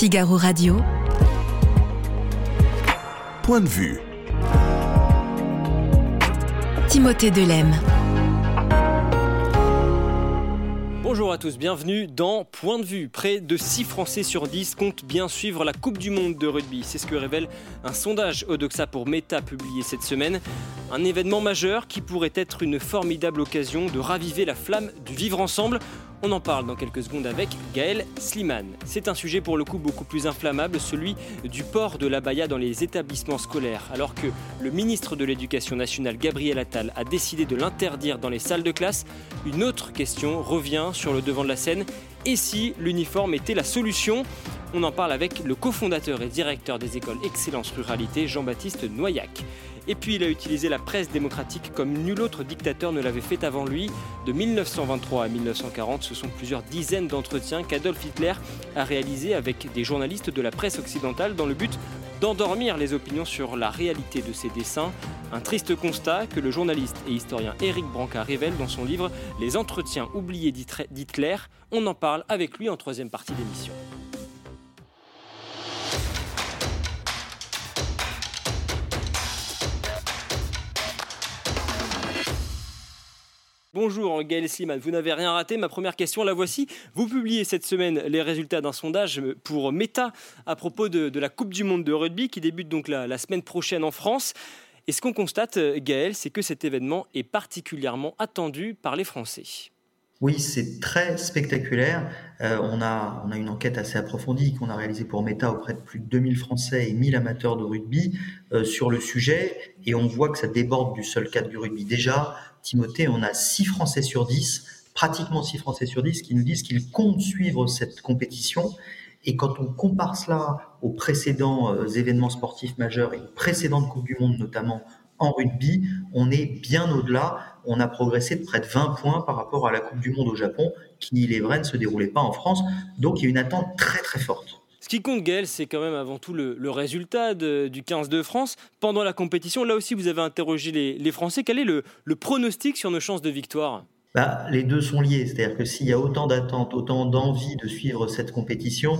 Figaro Radio. Point de vue. Timothée Delem. Bonjour à tous, bienvenue dans Point de vue. Près de 6 Français sur 10 comptent bien suivre la Coupe du Monde de rugby. C'est ce que révèle un sondage Odoxa pour Meta publié cette semaine. Un événement majeur qui pourrait être une formidable occasion de raviver la flamme du vivre ensemble on en parle dans quelques secondes avec Gaël Sliman. C'est un sujet pour le coup beaucoup plus inflammable, celui du port de l'abaya dans les établissements scolaires. Alors que le ministre de l'Éducation nationale, Gabriel Attal, a décidé de l'interdire dans les salles de classe, une autre question revient sur le devant de la scène. Et si l'uniforme était la solution? On en parle avec le cofondateur et directeur des écoles Excellence Ruralité, Jean-Baptiste Noyac. Et puis il a utilisé la presse démocratique comme nul autre dictateur ne l'avait fait avant lui. De 1923 à 1940, ce sont plusieurs dizaines d'entretiens qu'Adolf Hitler a réalisés avec des journalistes de la presse occidentale dans le but d'endormir les opinions sur la réalité de ses dessins. Un triste constat que le journaliste et historien Eric Branca révèle dans son livre Les entretiens oubliés d'Hitler. On en parle avec lui en troisième partie d'émission. Bonjour Gaël Sliman, vous n'avez rien raté. Ma première question, la voici. Vous publiez cette semaine les résultats d'un sondage pour Meta à propos de, la Coupe du Monde de rugby qui débute donc la, semaine prochaine en France. Et ce qu'on constate, Gaël, c'est que cet événement est particulièrement attendu par les Français. Oui, c'est très spectaculaire. Euh, on, a, on a une enquête assez approfondie qu'on a réalisée pour Meta auprès de plus de 2000 Français et 1000 amateurs de rugby euh, sur le sujet. Et on voit que ça déborde du seul cadre du rugby. Déjà, Timothée, on a 6 Français sur 10, pratiquement 6 Français sur 10, qui nous disent qu'ils comptent suivre cette compétition. Et quand on compare cela aux précédents euh, événements sportifs majeurs et aux précédentes Coupes du Monde, notamment en rugby, on est bien au-delà. On a progressé de près de 20 points par rapport à la Coupe du Monde au Japon, qui, il est vrai, ne se déroulait pas en France. Donc il y a une attente très très forte. Qui compte, Gaël, c'est quand même avant tout le, résultat du 15 de France. Pendant la compétition, là aussi, vous avez interrogé les, Français. Quel est le, pronostic sur nos chances de victoire? Bah, les deux sont liés, c'est-à-dire que s'il y a autant d'attentes, autant d'envie de suivre cette compétition,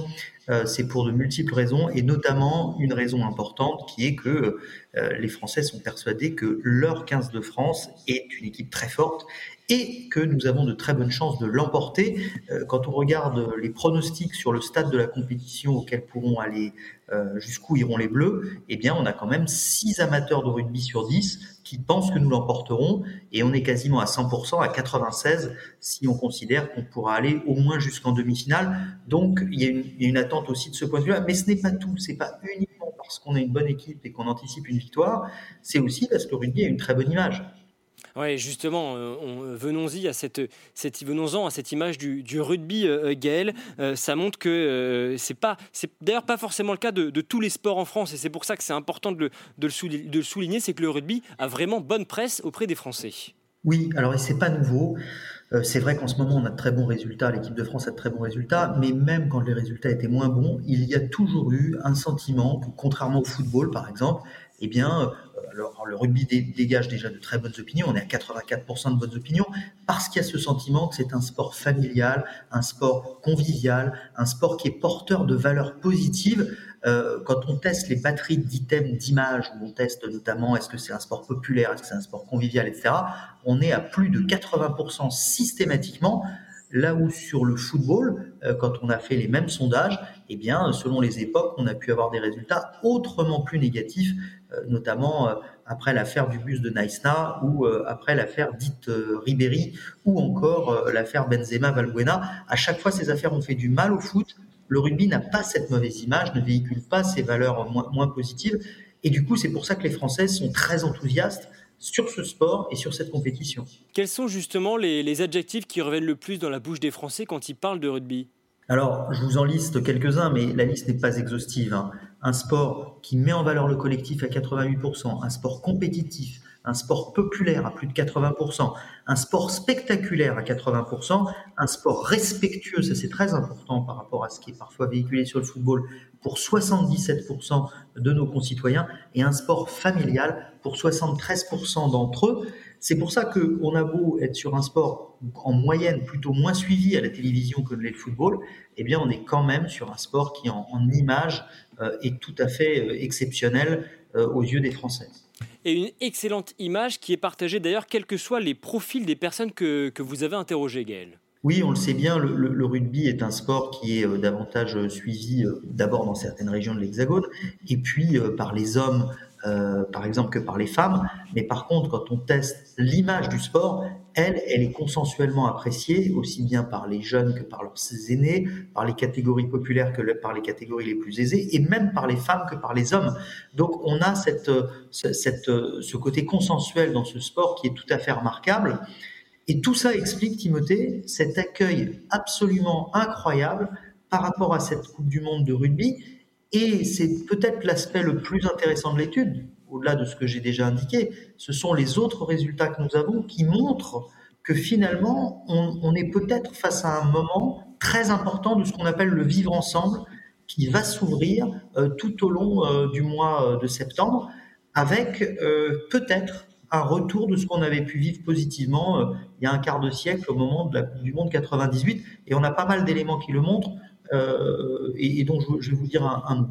euh, c'est pour de multiples raisons, et notamment une raison importante qui est que euh, les Français sont persuadés que leur 15 de France est une équipe très forte et que nous avons de très bonnes chances de l'emporter. Euh, quand on regarde les pronostics sur le stade de la compétition auquel pourront aller, euh, jusqu'où iront les Bleus, eh bien, on a quand même 6 amateurs de rugby sur 10 qui pensent que nous l'emporterons et on est quasiment à 100%, à 96 si on considère qu'on pourra aller au moins jusqu'en demi-finale. Donc, il y, a une, il y, a une, attente aussi de ce point de vue-là, mais ce n'est pas tout. C'est pas uniquement parce qu'on a une bonne équipe et qu'on anticipe une victoire, c'est aussi parce que le rugby a une très bonne image. Oui, justement, euh, venons-y à cette, venons-en à cette image du, rugby, euh, Gaël. Euh, ça montre que c'est pas, c'est d'ailleurs pas forcément le cas de, tous les sports en France, et c'est pour ça que c'est important de le, souligner, c'est que le rugby a vraiment bonne presse auprès des Français. Oui, alors c'est pas nouveau. c'est vrai qu'en ce moment on a de très bons résultats, l'équipe de France a de très bons résultats, mais même quand les résultats étaient moins bons, il y a toujours eu un sentiment contrairement au football par exemple, eh bien, alors, le rugby dégage déjà de très bonnes opinions, on est à 84% de bonnes opinions, parce qu'il y a ce sentiment que c'est un sport familial, un sport convivial, un sport qui est porteur de valeurs positives. Euh, quand on teste les batteries d'items d'images, où on teste notamment est-ce que c'est un sport populaire, est-ce que c'est un sport convivial, etc., on est à plus de 80% systématiquement Là où sur le football, euh, quand on a fait les mêmes sondages, eh bien, selon les époques, on a pu avoir des résultats autrement plus négatifs, euh, notamment euh, après l'affaire du bus de Naïsna ou après l'affaire dite Ribéry ou encore l'affaire Benzema-Valbuena. À chaque fois, ces affaires ont fait du mal au foot. Le rugby n'a pas cette mauvaise image, ne véhicule pas ces valeurs moins, moins positives. Et du coup, c'est pour ça que les Français sont très enthousiastes sur ce sport et sur cette compétition. Quels sont justement les, adjectifs qui reviennent le plus dans la bouche des Français quand ils parlent de rugby? Alors, je vous en liste quelques-uns, mais la liste n'est pas exhaustive. Hein. Un sport qui met en valeur le collectif à 88%, un sport compétitif, un sport populaire à plus de 80%, un sport spectaculaire à 80%, un sport respectueux, ça c'est très important par rapport à ce qui est parfois véhiculé sur le football, pour 77% de nos concitoyens, et un sport familial pour 73% d'entre eux. C'est pour ça qu'on a beau être sur un sport en moyenne plutôt moins suivi à la télévision que le football, eh bien on est quand même sur un sport qui en, image euh, est tout à fait euh, exceptionnel euh, aux yeux des Français. Et une excellente image qui est partagée d'ailleurs quels que soient les profils des personnes que, que vous avez interrogées, Gaël. Oui, on le sait bien, le, rugby est un sport qui est davantage suivi d'abord dans certaines régions de l'Hexagone, et puis par les hommes euh, par exemple, que par les femmes. Mais par contre, quand on teste l'image du sport, elle, elle est consensuellement appréciée, aussi bien par les jeunes que par leurs aînés, par les catégories populaires que par les catégories les plus aisées, et même par les femmes que par les hommes. Donc on a cette, cette, ce côté consensuel dans ce sport qui est tout à fait remarquable. Et tout ça explique, Timothée, cet accueil absolument incroyable par rapport à cette Coupe du Monde de rugby et c'est peut-être l'aspect le plus intéressant de l'étude, au-delà de ce que j'ai déjà indiqué, ce sont les autres résultats que nous avons qui montrent que finalement, on, est peut-être face à un moment très important de ce qu'on appelle le vivre ensemble, qui va s'ouvrir euh, tout au long euh, du mois euh, de septembre, avec peut-être un retour de ce qu'on avait pu vivre positivement il y a un quart de siècle au moment du Monde 98. Et on a pas mal d'éléments qui le montrent. Euh, et, donc je, vais vous dire un, mot.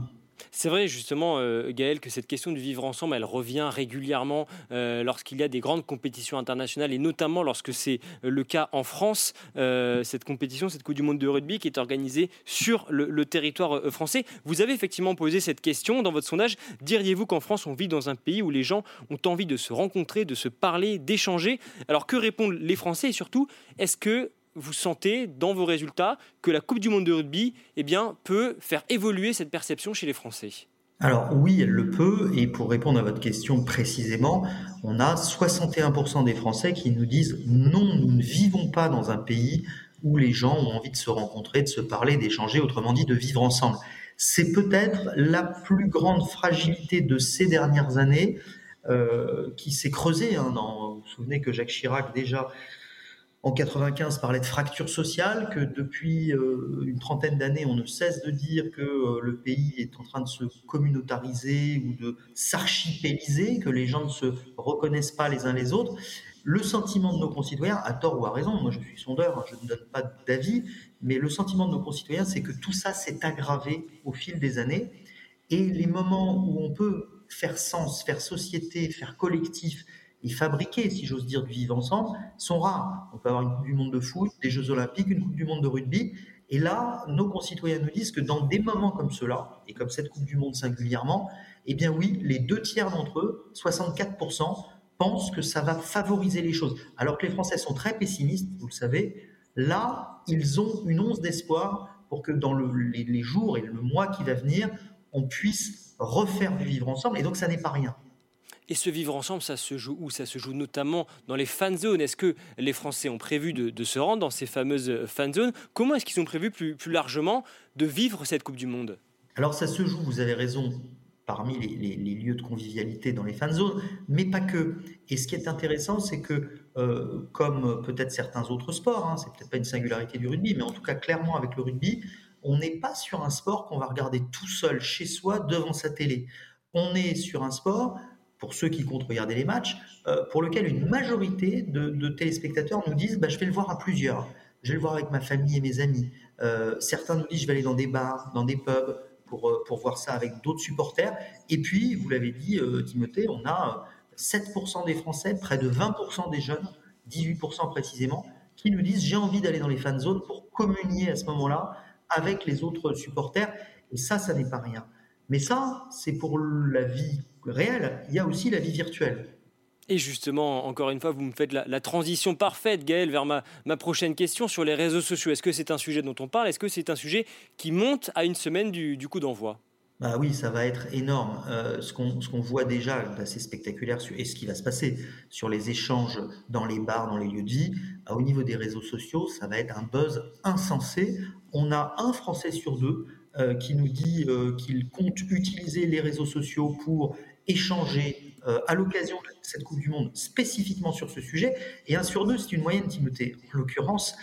C'est vrai justement, euh, Gaël, que cette question du vivre ensemble, elle revient régulièrement euh, lorsqu'il y a des grandes compétitions internationales et notamment lorsque c'est le cas en France, cette compétition, cette Coupe du Monde de rugby qui est organisée sur le, territoire français. Vous avez effectivement posé cette question dans votre sondage. Diriez-vous qu'en France, on vit dans un pays où les gens ont envie de se rencontrer, de se parler, d'échanger? Alors que répondent les Français et surtout, est-ce que vous sentez dans vos résultats que la Coupe du Monde de rugby eh bien, peut faire évoluer cette perception chez les Français alors oui, elle le peut, et pour répondre à votre question précisément, on a 61% des Français qui nous disent non, nous ne vivons pas dans un pays où les gens ont envie de se rencontrer, de se parler, d'échanger, autrement dit de vivre ensemble. C'est peut-être la plus grande fragilité de ces dernières années euh, qui s'est creusée. Hein, vous vous souvenez que Jacques Chirac déjà en 95 parlait de fracture sociale, que depuis euh, une trentaine d'années, on ne cesse de dire que euh, le pays est en train de se communautariser ou de s'archipéliser, que les gens ne se reconnaissent pas les uns les autres. Le sentiment de nos concitoyens, à tort ou à raison, moi je suis sondeur, hein, je ne donne pas d'avis, mais le sentiment de nos concitoyens, c'est que tout ça s'est aggravé au fil des années. Et les moments où on peut faire sens, faire société, faire collectif, et fabriquer, si j'ose dire, du vivre ensemble, sont rares. On peut avoir une Coupe du Monde de foot, des Jeux Olympiques, une Coupe du Monde de rugby. Et là, nos concitoyens nous disent que dans des moments comme cela, et comme cette Coupe du Monde singulièrement, eh bien oui, les deux tiers d'entre eux, 64%, pensent que ça va favoriser les choses. Alors que les Français sont très pessimistes, vous le savez, là, ils ont une once d'espoir pour que dans les, les jours et le mois qui va venir, on puisse refaire du vivre ensemble. Et donc, ça n'est pas rien. Et ce vivre ensemble, ça se joue où? Ça se joue notamment dans les fan zones. Est-ce que les Français ont prévu de, se rendre dans ces fameuses fan zones? Comment est-ce qu'ils ont prévu plus, largement de vivre cette Coupe du Monde? Alors ça se joue, vous avez raison, parmi les, lieux de convivialité dans les fan zones, mais pas que. Et ce qui est intéressant, c'est que, euh, comme peut-être certains autres sports, hein, c'est peut-être pas une singularité du rugby, mais en tout cas clairement avec le rugby, on n'est pas sur un sport qu'on va regarder tout seul chez soi devant sa télé. On est sur un sport pour ceux qui comptent regarder les matchs, euh, pour lequel une majorité de, téléspectateurs nous disent bah, je vais le voir à plusieurs, je vais le voir avec ma famille et mes amis. Euh, certains nous disent je vais aller dans des bars, dans des pubs pour, euh, pour voir ça avec d'autres supporters. Et puis, vous l'avez dit, Timothée, on a 7% des Français, près de 20% des jeunes, 18% précisément, qui nous disent j'ai envie d'aller dans les fan zones pour communier à ce moment-là avec les autres supporters. Et ça, ça n'est pas rien. Mais ça, c'est pour la vie réelle. Il y a aussi la vie virtuelle. Et justement, encore une fois, vous me faites la, transition parfaite, Gaël, vers ma, ma, prochaine question sur les réseaux sociaux. Est-ce que c'est un sujet dont on parle? Est-ce que c'est un sujet qui monte à une semaine du, du coup d'envoi? Bah oui, ça va être énorme. Euh, ce qu'on voit déjà d'assez spectaculaire et ce qui va se passer sur les échanges dans les bars, dans les lieux de vie, bah, au niveau des réseaux sociaux, ça va être un buzz insensé. On a un Français sur deux euh, qui nous dit euh, qu'il compte utiliser les réseaux sociaux pour échanger euh, à l'occasion de cette Coupe du Monde spécifiquement sur ce sujet. Et un sur deux, c'est une moyenne, Timothée. En l'occurrence,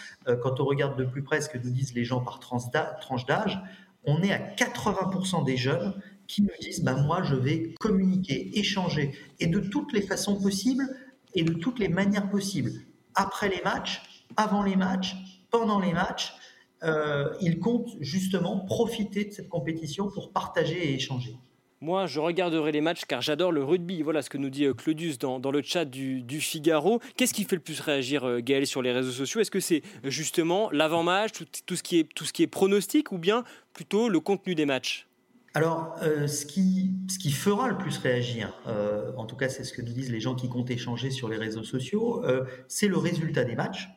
quand on regarde de plus près ce que nous disent les gens par tranche d'âge, on est à 80% des jeunes qui nous disent bah, Moi, je vais communiquer, échanger, et de toutes les façons possibles, et de toutes les manières possibles. Après les matchs, avant les matchs, pendant les matchs, euh, ils comptent justement profiter de cette compétition pour partager et échanger. Moi, je regarderai les matchs car j'adore le rugby. Voilà ce que nous dit euh, Claudius dans, le chat du, Figaro. Qu'est-ce qui fait le plus réagir euh, Gaël sur les réseaux sociaux? Est-ce que c'est justement l'avant-match, tout, ce qui est, tout ce qui est pronostic ou bien plutôt le contenu des matchs? Alors, euh, ce, qui, fera le plus réagir, en tout cas c'est ce que nous disent les gens qui comptent échanger sur les réseaux sociaux, c'est le résultat des matchs.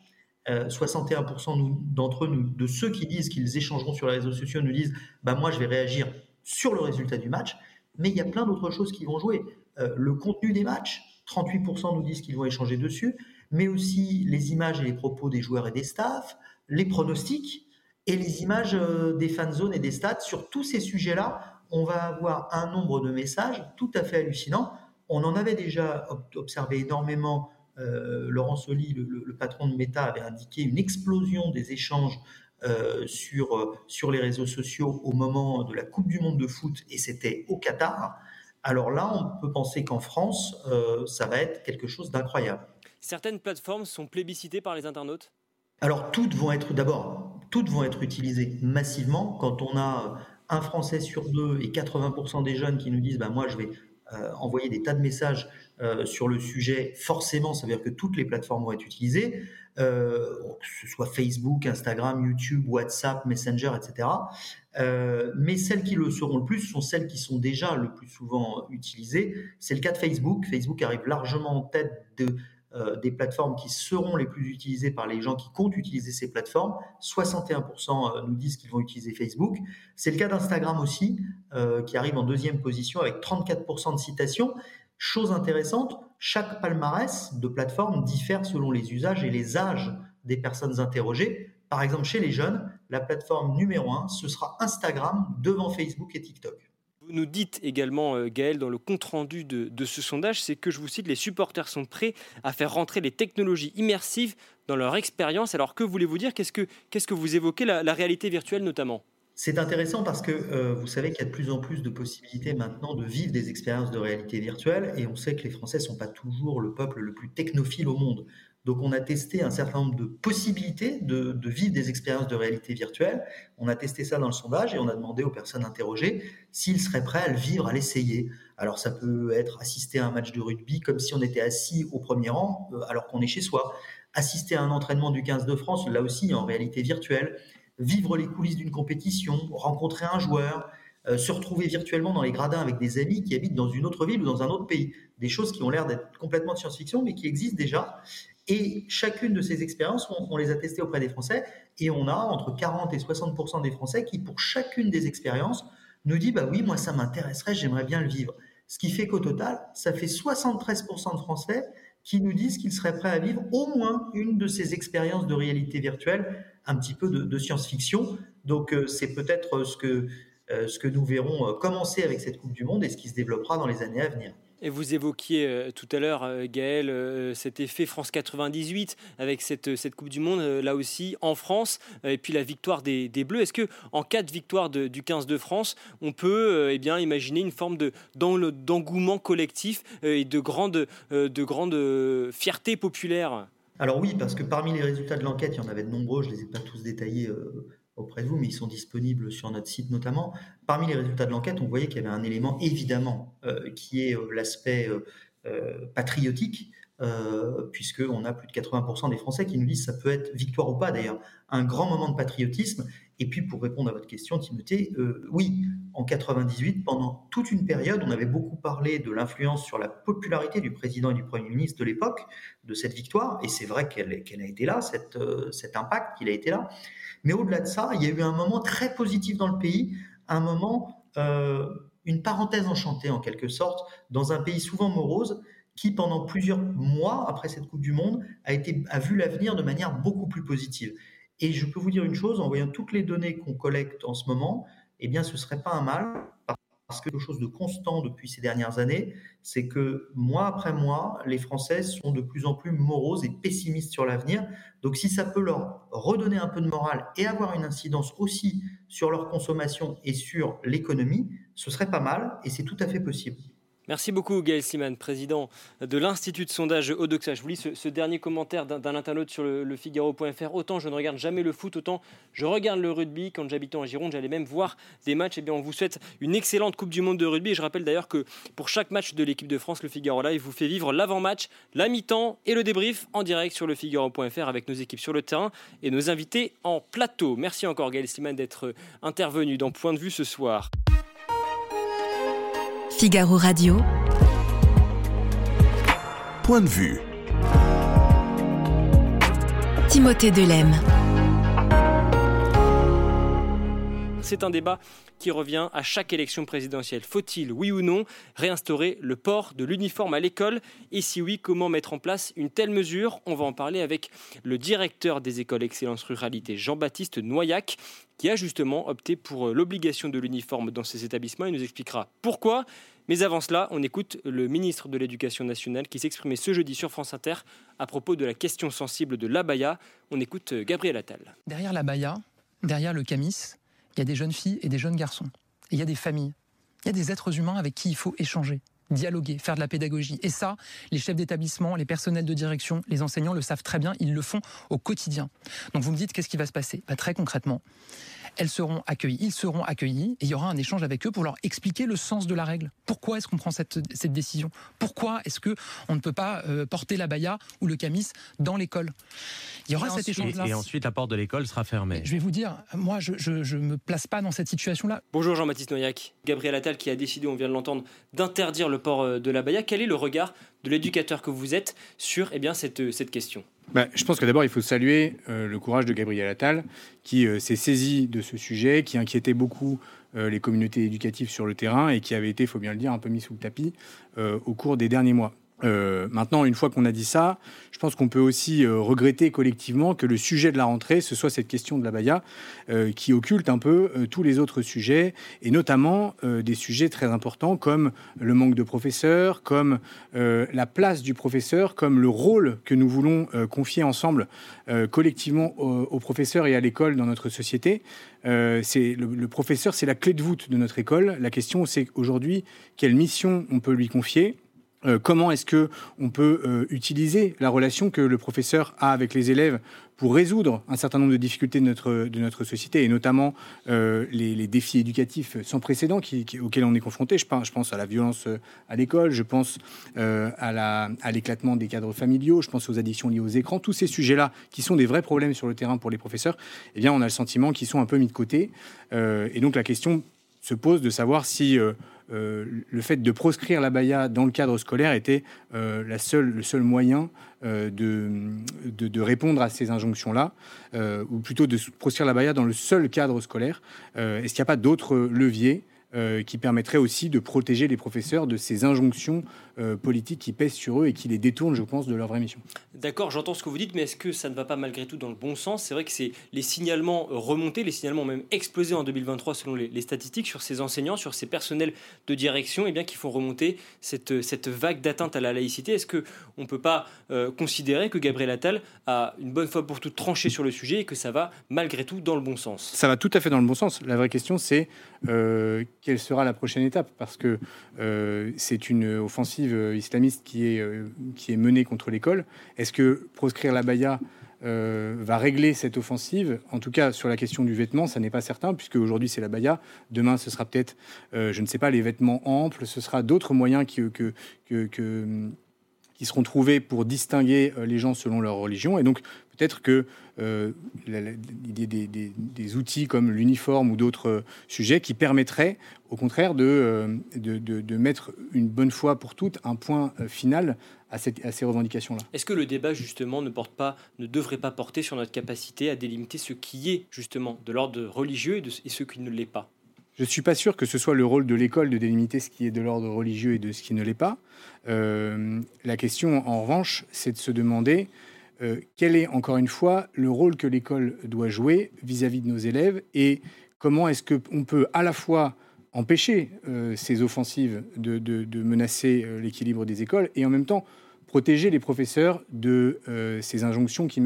61% d'entre eux, de ceux qui disent qu'ils échangeront sur les réseaux sociaux, nous disent bah, Moi, je vais réagir sur le résultat du match mais il y a plein d'autres choses qui vont jouer. Euh, le contenu des matchs, 38% nous disent qu'ils vont échanger dessus, mais aussi les images et les propos des joueurs et des staffs, les pronostics et les images euh, des fan zones et des stats. Sur tous ces sujets-là, on va avoir un nombre de messages tout à fait hallucinant. On en avait déjà observé énormément. Euh, Laurent Soli, le, patron de Meta, avait indiqué une explosion des échanges euh, sur, euh, sur les réseaux sociaux au moment de la Coupe du Monde de foot et c'était au Qatar. Alors là, on peut penser qu'en France, euh, ça va être quelque chose d'incroyable. Certaines plateformes sont plébiscitées par les internautes? Alors toutes vont être d'abord, toutes vont être utilisées massivement quand on a un Français sur deux et 80% des jeunes qui nous disent bah, moi je vais envoyer des tas de messages sur le sujet, forcément, ça veut dire que toutes les plateformes vont être utilisées. Euh, que ce soit Facebook, Instagram, YouTube, WhatsApp, Messenger, etc. Euh, mais celles qui le seront le plus sont celles qui sont déjà le plus souvent utilisées. C'est le cas de Facebook. Facebook arrive largement en tête de, euh, des plateformes qui seront les plus utilisées par les gens qui comptent utiliser ces plateformes. 61% nous disent qu'ils vont utiliser Facebook. C'est le cas d'Instagram aussi, qui arrive en deuxième position avec 34% de citations. Chose intéressante, chaque palmarès de plateforme diffère selon les usages et les âges des personnes interrogées. Par exemple, chez les jeunes, la plateforme numéro un, ce sera Instagram devant Facebook et TikTok. Nous dites également, euh, Gaël, dans le compte-rendu de, ce sondage, c'est que je vous cite, les supporters sont prêts à faire rentrer les technologies immersives dans leur expérience. Alors que voulez-vous dire? Qu'est-ce que, vous évoquez, la réalité virtuelle notamment? C'est intéressant parce que euh, vous savez qu'il y a de plus en plus de possibilités maintenant de vivre des expériences de réalité virtuelle et on sait que les Français ne sont pas toujours le peuple le plus technophile au monde. Donc on a testé un certain nombre de possibilités de, vivre des expériences de réalité virtuelle. On a testé ça dans le sondage et on a demandé aux personnes interrogées s'ils seraient prêts à le vivre, à l'essayer. Alors ça peut être assister à un match de rugby comme si on était assis au premier rang euh, alors qu'on est chez soi. Assister à un entraînement du 15 de France, là aussi en réalité virtuelle vivre les coulisses d'une compétition, rencontrer un joueur, euh, se retrouver virtuellement dans les gradins avec des amis qui habitent dans une autre ville ou dans un autre pays. Des choses qui ont l'air d'être complètement de science-fiction, mais qui existent déjà. Et chacune de ces expériences, on, les a testées auprès des Français, et on a entre 40 et 60% des Français qui, pour chacune des expériences, nous dit bah oui, moi ça m'intéresserait, j'aimerais bien le vivre. Ce qui fait qu'au total, ça fait 73 de Français qui nous disent qu'ils seraient prêts à vivre au moins une de ces expériences de réalité virtuelle un petit peu de, science-fiction. Donc euh, c'est peut-être ce que, euh, ce que nous verrons euh, commencer avec cette Coupe du Monde et ce qui se développera dans les années à venir. Et vous évoquiez tout à l'heure, Gaël, cet effet France 98 avec cette, cette Coupe du Monde, là aussi en France, et puis la victoire des, Bleus. Est-ce que en cas de victoire du 15 de France, on peut eh bien, imaginer une forme d'engouement collectif et de grande, de fierté populaire? Alors oui, parce que parmi les résultats de l'enquête, il y en avait de nombreux, je ne les ai pas tous détaillés euh, auprès de vous, mais ils sont disponibles sur notre site notamment. Parmi les résultats de l'enquête, on voyait qu'il y avait un élément évidemment euh, qui est euh, l'aspect patriotique, puisqu'on a plus de 80% des Français qui nous disent ça peut être victoire ou pas d'ailleurs, un grand moment de patriotisme. Et puis pour répondre à votre question, Timothée, oui, en 98, pendant toute une période, on avait beaucoup parlé de l'influence sur la popularité du président et du Premier ministre de l'époque, de cette victoire, et c'est vrai qu'elle a été là, euh, cet impact, qu'il a été là. Mais au-delà de ça, il y a eu un moment très positif dans le pays, un moment, euh, une parenthèse enchantée en quelque sorte, dans un pays souvent morose, qui pendant plusieurs mois après cette Coupe du Monde a, été, a vu l'avenir de manière beaucoup plus positive. Et je peux vous dire une chose, en voyant toutes les données qu'on collecte en ce moment, eh bien, ce serait pas un mal, parce que quelque chose de constant depuis ces dernières années, c'est que mois après mois, les Français sont de plus en plus moroses et pessimistes sur l'avenir. Donc, si ça peut leur redonner un peu de morale et avoir une incidence aussi sur leur consommation et sur l'économie, ce serait pas mal et c'est tout à fait possible. Merci beaucoup Gaël Siman, président de l'Institut de sondage Odoxa. Je vous lis ce, dernier commentaire d'un internaute sur le, Figaro.fr. Autant je ne regarde jamais le foot, autant je regarde le rugby. Quand j'habitais en Gironde, j'allais même voir des matchs. Et eh bien, on vous souhaite une excellente Coupe du Monde de rugby. Je rappelle d'ailleurs que pour chaque match de l'équipe de France, le Figaro Live vous fait vivre l'avant-match, la mi-temps et le débrief en direct sur le Figaro.fr avec nos équipes sur le terrain et nos invités en plateau. Merci encore Gaël Siman d'être intervenu dans Point de vue ce soir. Figaro Radio. Point de vue. Timothée Delem. C'est un débat qui revient à chaque élection présidentielle. Faut-il, oui ou non, réinstaurer le port de l'uniforme à l'école? Et si oui, comment mettre en place une telle mesure? On va en parler avec le directeur des écoles Excellence Ruralité, Jean-Baptiste Noyac, qui a justement opté pour l'obligation de l'uniforme dans ces établissements. Il nous expliquera pourquoi mais avant cela, on écoute le ministre de l'Éducation nationale qui s'exprimait ce jeudi sur France Inter à propos de la question sensible de l'abaya. On écoute euh, Gabriel Attal. Derrière l'abaya, derrière le camis, il y a des jeunes filles et des jeunes garçons. Il y a des familles. Il y a des êtres humains avec qui il faut échanger dialoguer, faire de la pédagogie. Et ça, les chefs d'établissement, les personnels de direction, les enseignants le savent très bien, ils le font au quotidien. Donc vous me dites, qu'est-ce qui va se passer? Bah, Très concrètement, elles seront accueillies, ils seront accueillis, et il y aura un échange avec eux pour leur expliquer le sens de la règle. Pourquoi est-ce qu'on prend cette, décision? Pourquoi est-ce que on ne peut pas euh, porter la baya ou le camis dans l'école? Il y aura cet échange-là. Et, ensuite, la porte de l'école sera fermée. Je vais vous dire, moi, je ne me place pas dans cette situation-là. Bonjour Jean-Baptiste Noyac. Gabriel Attal qui a décidé, on vient de l'entendre, d'interdire le port euh, de la baya. Quel est le regard de l'éducateur que vous êtes sur eh bien, cette, cette question? Bah, je pense que d'abord, il faut saluer euh, le courage de Gabriel Attal, qui euh, s'est saisi de ce sujet, qui inquiétait beaucoup euh, les communautés éducatives sur le terrain et qui avait été, il faut bien le dire, un peu mis sous le tapis au cours des derniers mois. Euh, maintenant, une fois qu'on a dit ça, je pense qu'on peut aussi euh, regretter collectivement que le sujet de la rentrée, ce soit cette question de la Baïa, euh, qui occulte un peu tous les autres sujets, et notamment des sujets très importants comme le manque de professeurs, comme la place du professeur, comme le rôle que nous voulons confier ensemble collectivement aux, professeurs et à l'école dans notre société. c'est le, le professeur, c'est la clé de voûte de notre école. La question, c'est aujourd'hui quelle mission on peut lui confier euh, comment est-ce que on peut euh, utiliser la relation que le professeur a avec les élèves pour résoudre un certain nombre de difficultés de notre, de notre société, et notamment euh, les, défis éducatifs sans précédent auxquels on est confronté? Je pense, à la violence à l'école, je pense à l'éclatement des cadres familiaux, je pense aux addictions liées aux écrans. Tous ces sujets-là, qui sont des vrais problèmes sur le terrain pour les professeurs, eh bien, on a le sentiment qu'ils sont un peu mis de côté. et donc la question se pose de savoir si euh, le fait de proscrire la baya dans le cadre scolaire était euh, la seule, le seul moyen euh, de, de, répondre à ces injonctions-là, ou plutôt de proscrire la baya dans le seul cadre scolaire. Est-ce qu'il n'y a pas d'autres leviers euh, qui permettrait aussi de protéger les professeurs de ces injonctions euh, politiques qui pèsent sur eux et qui les détournent, je pense, de leur vraie mission. D'accord, j'entends ce que vous dites, mais est-ce que ça ne va pas malgré tout dans le bon sens? C'est vrai que c'est les signalements remontés, les signalements même explosés en 2023 selon les, statistiques sur ces enseignants, sur ces personnels de direction, et eh bien qui font remonter cette, cette vague d'atteinte à la laïcité. Est-ce que on peut pas euh, considérer que Gabriel Attal a une bonne fois pour toutes tranché sur le sujet et que ça va malgré tout dans le bon sens? Ça va tout à fait dans le bon sens. La vraie question, c'est quelle sera la prochaine étape? Parce que euh, c'est une offensive islamiste qui est, euh, qui est menée contre l'école. Est-ce que proscrire la baya euh, va régler cette offensive? En tout cas, sur la question du vêtement, ça n'est pas certain, puisque aujourd'hui c'est la baya. Demain, ce sera peut-être, je ne sais pas, les vêtements amples. Ce sera d'autres moyens qui, qui seront trouvés pour distinguer les gens selon leur religion. Et donc, peut-être que euh, l'idée des, outils comme l'uniforme ou d'autres euh, sujets qui permettraient au contraire euh, de, de, mettre une bonne fois pour toutes un point final à, cette, à ces revendications-là. Est-ce que le débat justement ne porte pas, ne devrait pas porter sur notre capacité à délimiter ce qui est justement de l'ordre religieux et, et ce qui ne l'est pas? Je ne suis pas sûr que ce soit le rôle de l'école de délimiter ce qui est de l'ordre religieux et de ce qui ne l'est pas. la question, en revanche, c'est de se demander euh, quel est, encore une fois, le rôle que l'école doit jouer vis-à-vis de nos élèves et comment est-ce qu'on peut à la fois empêcher euh, ces offensives de, menacer euh, l'équilibre des écoles et en même temps protéger les professeurs de ces injonctions qui,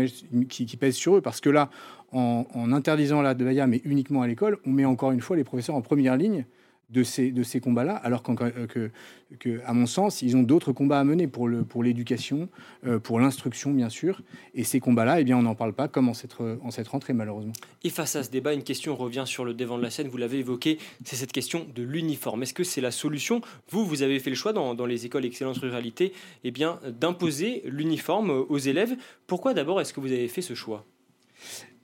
pèsent sur eux. Parce que là, en, interdisant la baya, mais uniquement à l'école, on met encore une fois les professeurs en première ligne de ces, de ces combats-là, alors euh, que, que, à mon sens, ils ont d'autres combats à mener pour, le, pour l'éducation, euh, pour l'instruction, bien sûr. Et ces combats-là, eh bien, on n'en parle pas comme en cette, en cette rentrée, malheureusement. Et face à ce débat, une question revient sur le devant de la scène, vous l'avez évoqué, c'est cette question de l'uniforme. Est-ce que c'est la solution? Vous, vous avez fait le choix dans, dans les écoles Excellence Ruralité eh bien, d'imposer l'uniforme aux élèves. Pourquoi d'abord est-ce que vous avez fait ce choix?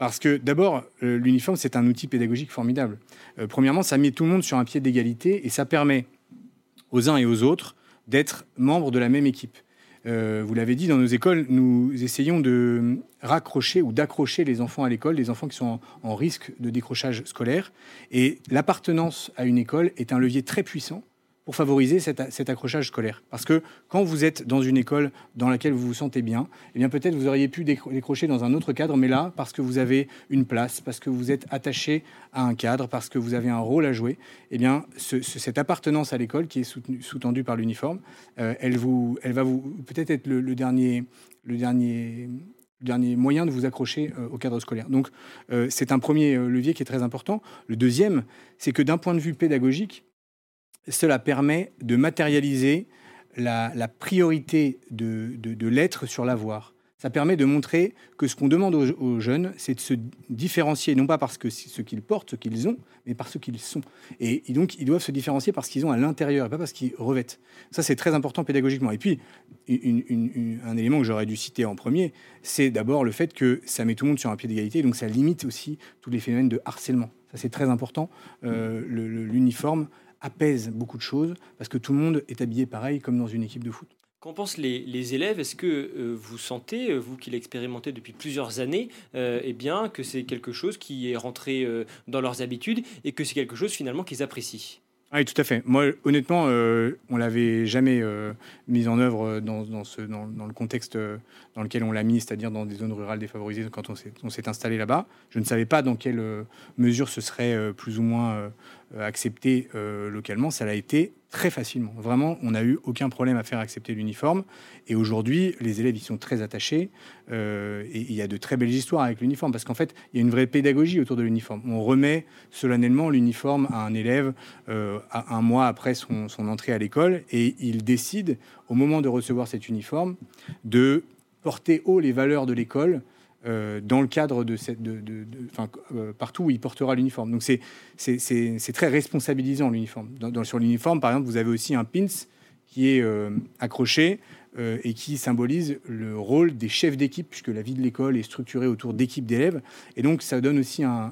Parce que d'abord, euh, l'uniforme, c'est un outil pédagogique formidable. Euh, premièrement, ça met tout le monde sur un pied d'égalité et ça permet aux uns et aux autres d'être membres de la même équipe. Euh, vous l'avez dit, dans nos écoles, nous essayons de raccrocher ou d'accrocher les enfants à l'école, les enfants qui sont en risque de décrochage scolaire. Et l'appartenance à une école est un levier très puissant pour favoriser cet, accrochage scolaire. Parce que quand vous êtes dans une école dans laquelle vous vous sentez bien, eh bien peut-être vous auriez pu décrocher dans un autre cadre, mais là, parce que vous avez une place, parce que vous êtes attaché à un cadre, parce que vous avez un rôle à jouer, eh bien cette appartenance à l'école qui est sous-tendue par l'uniforme, euh, elle, va peut-être être le, dernier moyen de vous accrocher euh, au cadre scolaire. Donc euh, c'est un premier levier qui est très important. Le deuxième, c'est que d'un point de vue pédagogique, cela permet de matérialiser la, priorité de, l'être sur l'avoir. Ça permet de montrer que ce qu'on demande aux, jeunes, c'est de se différencier, non pas parce que ce qu'ils portent, ce qu'ils ont, mais parce qu'ils sont. Et, donc, ils doivent se différencier parce qu'ils ont à l'intérieur, et pas parce qu'ils revêtent. Ça, c'est très important pédagogiquement. Et puis, un élément que j'aurais dû citer en premier, c'est d'abord le fait que ça met tout le monde sur un pied d'égalité, donc ça limite aussi tous les phénomènes de harcèlement. Ça, c'est très important. Euh, l'uniforme apaise beaucoup de choses parce que tout le monde est habillé pareil comme dans une équipe de foot. Qu'en pensent les, élèves? Est-ce que euh, vous sentez, euh, vous qui l'expérimentez depuis plusieurs années, euh, eh bien, que c'est quelque chose qui est rentré dans leurs habitudes et que c'est quelque chose finalement qu'ils apprécient? Oui, tout à fait. Moi, honnêtement, euh, on l'avait jamais mis en œuvre dans, ce, dans, le contexte dans lequel on l'a mis, c'est-à-dire dans des zones rurales défavorisées quand on s'est installé là-bas. Je ne savais pas dans quelle mesure ce serait plus ou moins euh, accepté euh, localement, ça l'a été très facilement. Vraiment, on n'a eu aucun problème à faire accepter l'uniforme. Et aujourd'hui, les élèves y sont très attachés. Euh, et il y a de très belles histoires avec l'uniforme, parce qu'en fait, il y a une vraie pédagogie autour de l'uniforme. On remet solennellement l'uniforme à un élève un mois après son entrée à l'école, et il décide, au moment de recevoir cet uniforme, de porter haut les valeurs de l'école euh, dans le cadre de cette, de, de, euh, partout où il portera l'uniforme. Donc c'est très responsabilisant l'uniforme. Dans, sur l'uniforme, par exemple, vous avez aussi un pins qui est euh, accroché et qui symbolise le rôle des chefs d'équipe, puisque la vie de l'école est structurée autour d'équipes d'élèves. Et donc ça donne aussi un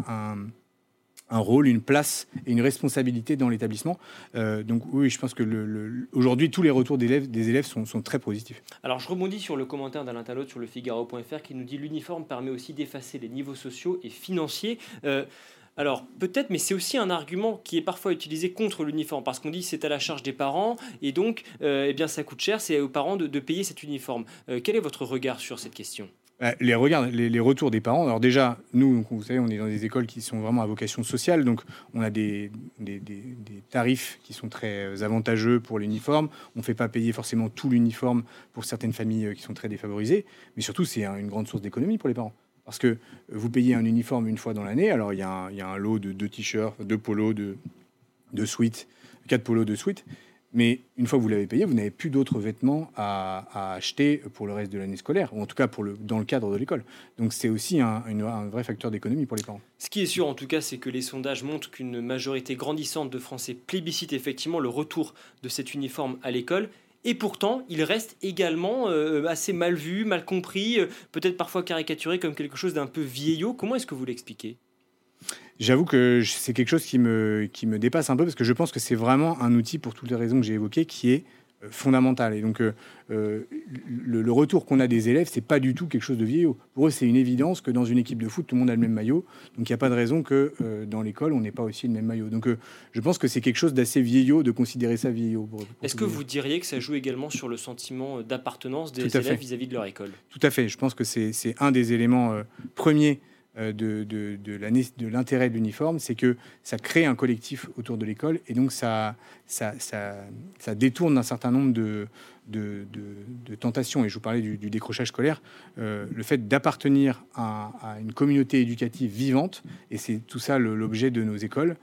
rôle, une place et une responsabilité dans l'établissement. Euh, donc oui, je pense que le, aujourd'hui, tous les retours des élèves sont, très positifs. Alors je rebondis sur le commentaire d'Alain Talot sur le Figaro.fr qui nous dit l'uniforme permet aussi d'effacer les niveaux sociaux et financiers. Euh, alors peut-être, mais c'est aussi un argument qui est parfois utilisé contre l'uniforme, parce qu'on dit c'est à la charge des parents, et donc euh, eh bien, ça coûte cher, c'est aux parents de, de payer cet uniforme. quel est votre regard sur cette question? Les, regards, les, retours des parents. Alors déjà, nous, vous savez, on est dans des écoles qui sont vraiment à vocation sociale, donc on a des, tarifs qui sont très euh, avantageux pour l'uniforme. On ne fait pas payer forcément tout l'uniforme pour certaines familles euh, qui sont très défavorisées, mais surtout c'est une grande source d'économie pour les parents. Parce que euh, vous payez un uniforme une fois dans l'année, alors il y, a un, lot de deux t-shirts, deux polos, de, de suites, quatre polos de suite. Mais une fois que vous l'avez payé, vous n'avez plus d'autres vêtements à, acheter pour le reste de l'année scolaire, ou en tout cas dans le cadre de l'école. Donc c'est aussi un, vrai facteur d'économie pour les parents. Ce qui est sûr en tout cas, c'est que les sondages montrent qu'une majorité grandissante de Français plébiscite effectivement le retour de cet uniforme à l'école. Et pourtant, il reste également euh, assez mal vu, mal compris, euh, peut-être parfois caricaturé comme quelque chose d'un peu vieillot. Comment est-ce que vous l'expliquez? J'avoue que c'est quelque chose qui me, qui me dépasse un peu parce que je pense que c'est vraiment un outil pour toutes les raisons que j'ai évoquées qui est euh, fondamental. Et donc, euh, euh, le, retour qu'on a des élèves, c'est pas du tout quelque chose de vieillot. Pour eux, c'est une évidence que dans une équipe de foot, tout le monde a le même maillot. Donc, il n'y a pas de raison que dans l'école, on n'ait pas aussi le même maillot. Donc, je pense que c'est quelque chose d'assez vieillot de considérer ça vieillot. Est-ce que vous diriez que ça joue également sur le sentiment d'appartenance des élèves vis-à-vis de leur école? Tout à fait. Je pense que c'est un des éléments premiers de, de, de l'intérêt de l'uniforme, c'est que ça crée un collectif autour de l'école et donc ça, ça, ça, détourne un certain nombre de, de, tentations. Et je vous parlais du, décrochage scolaire. le fait d'appartenir à, à, une communauté éducative vivante, et c'est tout ça l'objet de nos écoles,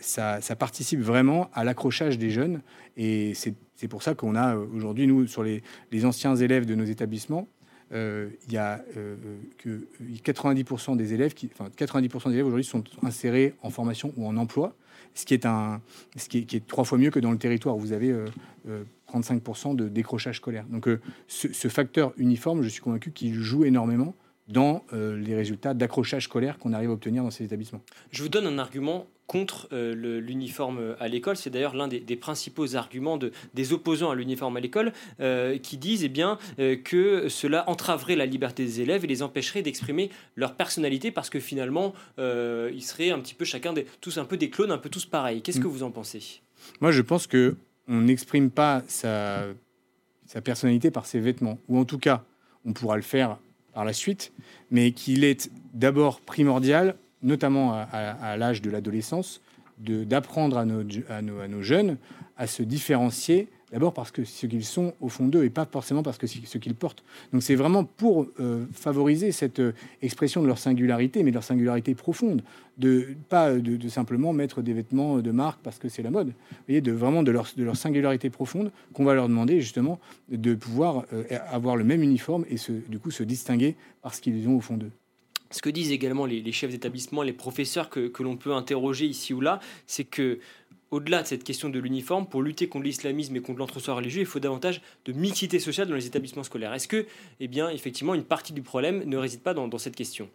ça, ça, participe vraiment à l'accrochage des jeunes. Et c'est pour ça qu'on a aujourd'hui, nous, sur les, les anciens élèves de nos établissements, euh, il y a euh, que 90% des élèves, qui, enfin 90% des élèves aujourd'hui sont insérés en formation ou en emploi, ce qui est un, ce qui est, trois fois mieux que dans le territoire où vous avez 35% euh, de décrochage scolaire. Donc ce, ce, facteur uniforme, je suis convaincu qu'il joue énormément dans les résultats d'accrochage scolaire qu'on arrive à obtenir dans ces établissements. Je vous donne un argument contre euh, l'uniforme à l'école. C'est d'ailleurs l'un des, principaux arguments de, des opposants à l'uniforme à l'école euh, qui disent eh bien, euh, que cela entraverait la liberté des élèves et les empêcherait d'exprimer leur personnalité parce que finalement, ils seraient un petit peu chacun des, tous un peu des clones, un peu tous pareils. Qu'est-ce que mm. vous en pensez? Moi, je pense que on n'exprime pas sa, sa personnalité par ses vêtements, ou en tout cas, on pourra le faire par la suite, mais qu'il est d'abord primordial notamment à, l'âge de l'adolescence, d'apprendre à nos, à, nos, jeunes à se différencier, d'abord parce que ce qu'ils sont au fond d'eux et pas forcément parce que ce qu'ils portent. Donc c'est vraiment pour euh, favoriser cette euh, expression de leur singularité, mais de leur singularité profonde, de pas de, simplement mettre des vêtements de marque parce que c'est la mode, voyez, de vraiment de leur, de leur singularité profonde qu'on va leur demander justement de pouvoir euh, avoir le même uniforme et du coup se distinguer parce qu'ils ont au fond d'eux. Ce que disent également les, chefs d'établissement, les professeurs que, l'on peut interroger ici ou là, c'est que au-delà de cette question de l'uniforme, pour lutter contre l'islamisme et contre l'entre-soi religieux, il faut davantage de mixité sociale dans les établissements scolaires. Est-ce que, eh bien, effectivement, une partie du problème ne réside pas dans, cette question?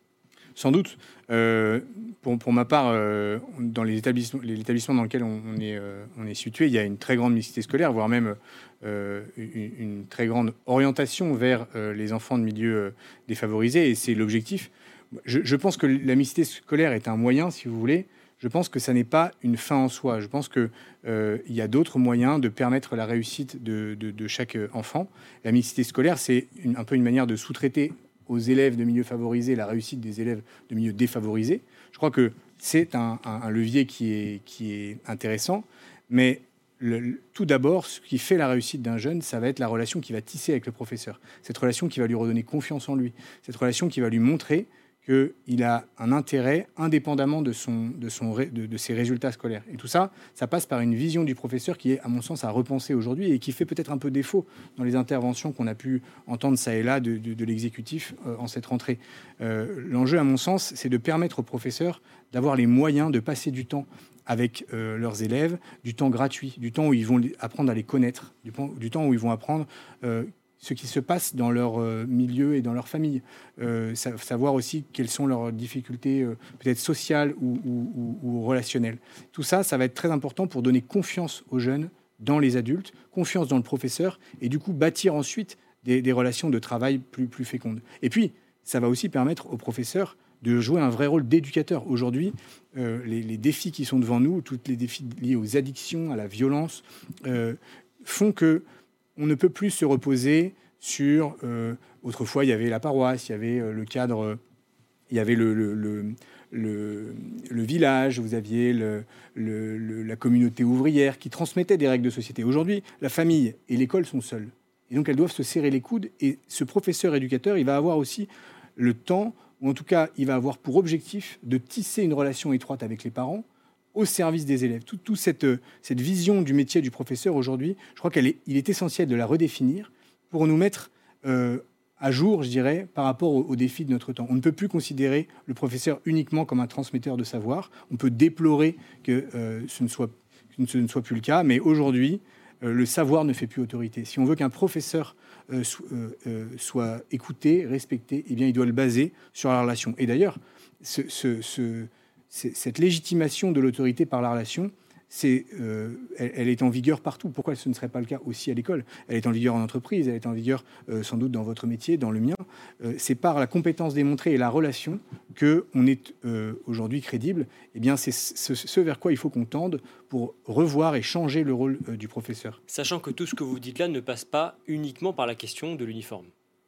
Sans doute. Euh, pour, ma part, euh, dans les établissements, dans lesquels on, est, euh, on est situé, il y a une très grande mixité scolaire, voire même une, très grande orientation vers les enfants de milieux défavorisés. Et c'est l'objectif je, pense que la mixité scolaire est un moyen, si vous voulez. Je pense que ça n'est pas une fin en soi. Je pense qu'il euh, y a d'autres moyens de permettre la réussite de, chaque enfant. La mixité scolaire, c'est un peu une manière de sous-traiter aux élèves de milieux favorisés la réussite des élèves de milieux défavorisés. Je crois que c'est un, levier qui est, qui est intéressant, mais tout d'abord, ce qui fait la réussite d'un jeune, ça va être la relation qu'il va tisser avec le professeur. Cette relation qui va lui redonner confiance en lui. Cette relation qui va lui montrer qu'il a un intérêt indépendamment de, son, de, son, de, ses résultats scolaires. Et tout ça, ça passe par une vision du professeur qui est, à mon sens, à repenser aujourd'hui et qui fait peut-être un peu défaut dans les interventions qu'on a pu entendre ça et là de, l'exécutif euh, en cette rentrée. Euh, l'enjeu, à mon sens, c'est de permettre aux professeurs d'avoir les moyens de passer du temps avec euh, leurs élèves, du temps gratuit, du temps où ils vont apprendre à les connaître, du temps où ils vont apprendre ce qui se passe dans leur euh, milieu et dans leur famille. Euh, savoir aussi quelles sont leurs difficultés euh, peut-être sociales ou, relationnelles. Tout ça, ça va être très important pour donner confiance aux jeunes dans les adultes, confiance dans le professeur, et du coup bâtir ensuite des, relations de travail plus, fécondes. Et puis, ça va aussi permettre aux professeurs de jouer un vrai rôle d'éducateur. Aujourd'hui, les, défis qui sont devant nous, tous les défis liés aux addictions, à la violence, font que on ne peut plus se reposer sur. Euh, autrefois, il y avait la paroisse, il y avait euh, le cadre, il y avait le, le, village, vous aviez la communauté ouvrière qui transmettait des règles de société. Aujourd'hui, la famille et l'école sont seules. Et donc, elles doivent se serrer les coudes. Et ce professeur éducateur, il va avoir aussi le temps, ou en tout cas, il va avoir pour objectif de tisser une relation étroite avec les parents au service des élèves. Toute cette, cette vision du métier du professeur aujourd'hui, je crois qu'il est, essentiel de la redéfinir pour nous mettre euh, à jour, je dirais, par rapport aux, défis de notre temps. On ne peut plus considérer le professeur uniquement comme un transmetteur de savoir. On peut déplorer que, euh, ce, ne soit, plus le cas, mais aujourd'hui, euh, le savoir ne fait plus autorité. Si on veut qu'un professeur soit écouté, respecté, eh bien, il doit le baser sur la relation. Et d'ailleurs, ce, cette légitimation de l'autorité par la relation, euh, elle, est en vigueur partout. Pourquoi ce ne serait pas le cas aussi à l'école? Elle est en vigueur en entreprise, elle est en vigueur euh, sans doute dans votre métier, dans le mien. Euh, c'est par la compétence démontrée et la relation que on est aujourd'hui crédible. Eh bien, c'est ce, vers quoi il faut qu'on tende pour revoir et changer le rôle du professeur. Sachant que tout ce que vous dites là ne passe pas uniquement par la question de l'uniforme.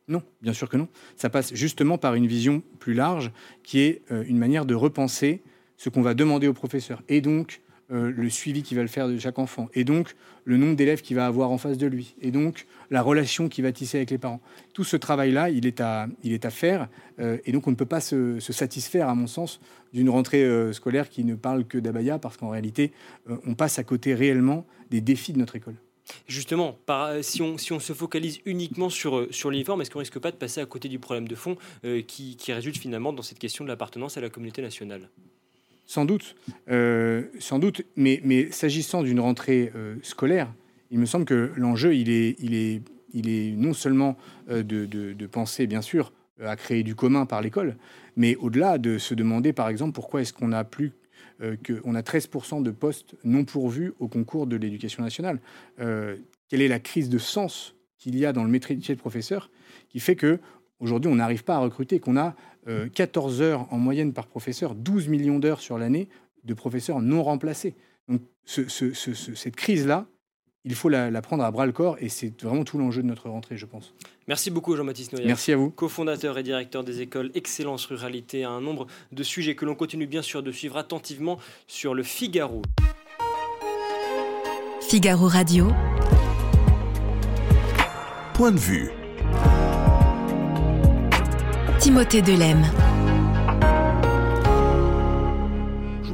Non, bien sûr que non. Ça passe justement par une vision plus large qui est une manière de repenser ce qu'on va demander au professeur et donc euh, le suivi qu'il va le faire de chaque enfant et donc le nombre d'élèves qu'il va avoir en face de lui et donc la relation qu'il va tisser avec les parents. Tout ce travail-là, il, est à, il est à faire euh, et donc on ne peut pas se, satisfaire, à mon sens, d'une rentrée scolaire qui ne parle que d'abaya parce qu'en réalité, on passe à côté réellement des défis de notre école. Justement, euh, si, on, se focalise uniquement sur, euh, sur l'uniforme, est-ce qu'on risque pas de passer à côté du problème de fond euh, qui, résulte finalement dans cette question de l'appartenance à la communauté nationale? Sans doute, sans doute. Mais, s'agissant d'une rentrée scolaire, il me semble que l'enjeu, il est, non seulement de, de penser, bien sûr, à créer du commun par l'école, mais au-delà de se demander, par exemple, pourquoi est-ce qu'on n'a plus euh, qu'on a 13% de postes non pourvus au concours de l'éducation nationale. Euh, quelle est la crise de sens qu'il y a dans le métier de professeur qui fait que aujourd'hui on n'arrive pas à recruter, qu'on a 14 euh, heures en moyenne par professeur, 12 millions d'heures sur l'année de professeurs non remplacés. Donc cette crise-là, il faut la, prendre à bras le corps et c'est vraiment tout l'enjeu de notre rentrée, je pense. Merci beaucoup Jean-Baptiste Noyer. Merci à vous. Cofondateur et directeur des écoles Excellence Ruralité, un nombre de sujets que l'on continue bien sûr de suivre attentivement sur le Figaro. Figaro Radio. Point de vue. Timothée Delem.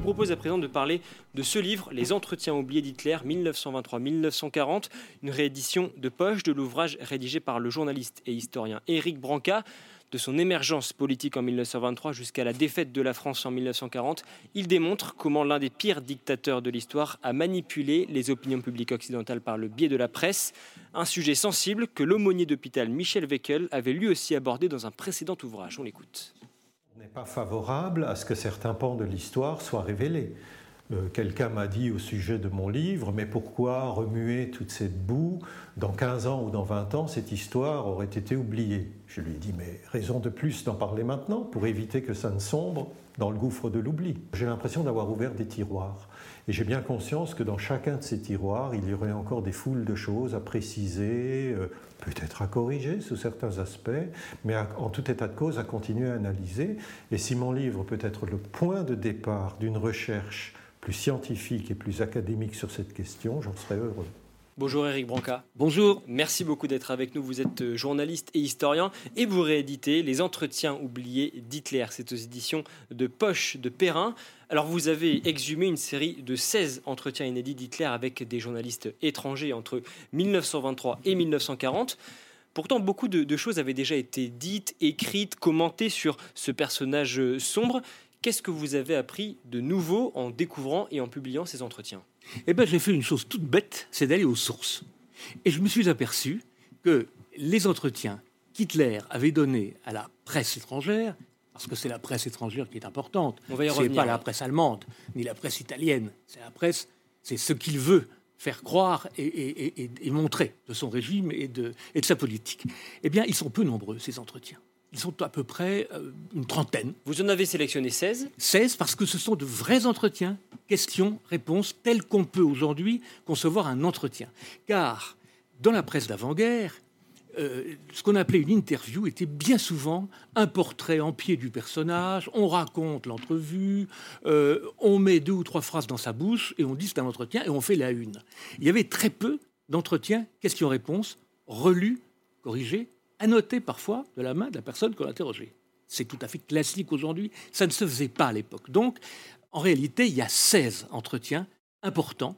propose à présent de parler de ce livre, Les Entretiens oubliés d'Hitler, 1923-1940, une réédition de poche de l'ouvrage rédigé par le journaliste et historien Éric Branca. De son émergence politique en 1923 jusqu'à la défaite de la France en 1940, il démontre comment l'un des pires dictateurs de l'histoire a manipulé les opinions publiques occidentales par le biais de la presse, un sujet sensible que l'aumônier d'hôpital Michel Weckel avait lui aussi abordé dans un précédent ouvrage. On l'écoute n'est pas favorable à ce que certains pans de l'histoire soient révélés. Euh, quelqu'un m'a dit au sujet de mon livre, mais pourquoi remuer toute cette boue Dans 15 ans ou dans 20 ans, cette histoire aurait été oubliée. Je lui ai dit, mais raison de plus d'en parler maintenant pour éviter que ça ne sombre dans le gouffre de l'oubli. J'ai l'impression d'avoir ouvert des tiroirs. Et j'ai bien conscience que dans chacun de ces tiroirs, il y aurait encore des foules de choses à préciser, euh, peut-être à corriger sous certains aspects, mais en tout état de cause à continuer à analyser. Et si mon livre peut être le point de départ d'une recherche plus scientifique et plus académique sur cette question, j'en serais heureux. Bonjour Eric Branca. Bonjour. Merci beaucoup d'être avec nous. Vous êtes euh, journaliste et historien et vous rééditez Les Entretiens oubliés d'Hitler. C'est aux éditions de Poche de Perrin. Alors vous avez exhumé une série de 16 entretiens inédits d'Hitler avec des journalistes étrangers entre 1923 et 1940. Pourtant, beaucoup de, choses avaient déjà été dites, écrites, commentées sur ce personnage euh, sombre. Qu'est-ce que vous avez appris de nouveau en découvrant et en publiant ces entretiens eh bien, j'ai fait une chose toute bête, c'est d'aller aux sources. Et je me suis aperçu que les entretiens qu'Hitler avait donnés à la presse étrangère, parce que c'est la presse étrangère qui est importante, c'est pas la presse allemande ni la presse italienne, c'est la presse, c'est ce qu'il veut faire croire et, montrer de son régime et de, et de sa politique. Eh bien, ils sont peu nombreux, ces entretiens. Ils sont à peu près euh, une trentaine. Vous en avez sélectionné 16 16 parce que ce sont de vrais entretiens, questions, réponses, tels qu'on peut aujourd'hui concevoir un entretien. Car dans la presse d'avant-guerre, euh, ce qu'on appelait une interview était bien souvent un portrait en pied du personnage, on raconte l'entrevue, euh, on met deux ou trois phrases dans sa bouche et on dit c'est un entretien et on fait la une. Il y avait très peu d'entretiens, questions-réponses, relus, corrigés, annoté parfois de la main de la personne qu'on interrogé. C'est tout à fait classique aujourd'hui, ça ne se faisait pas à l'époque. Donc, en réalité, il y a 16 entretiens importants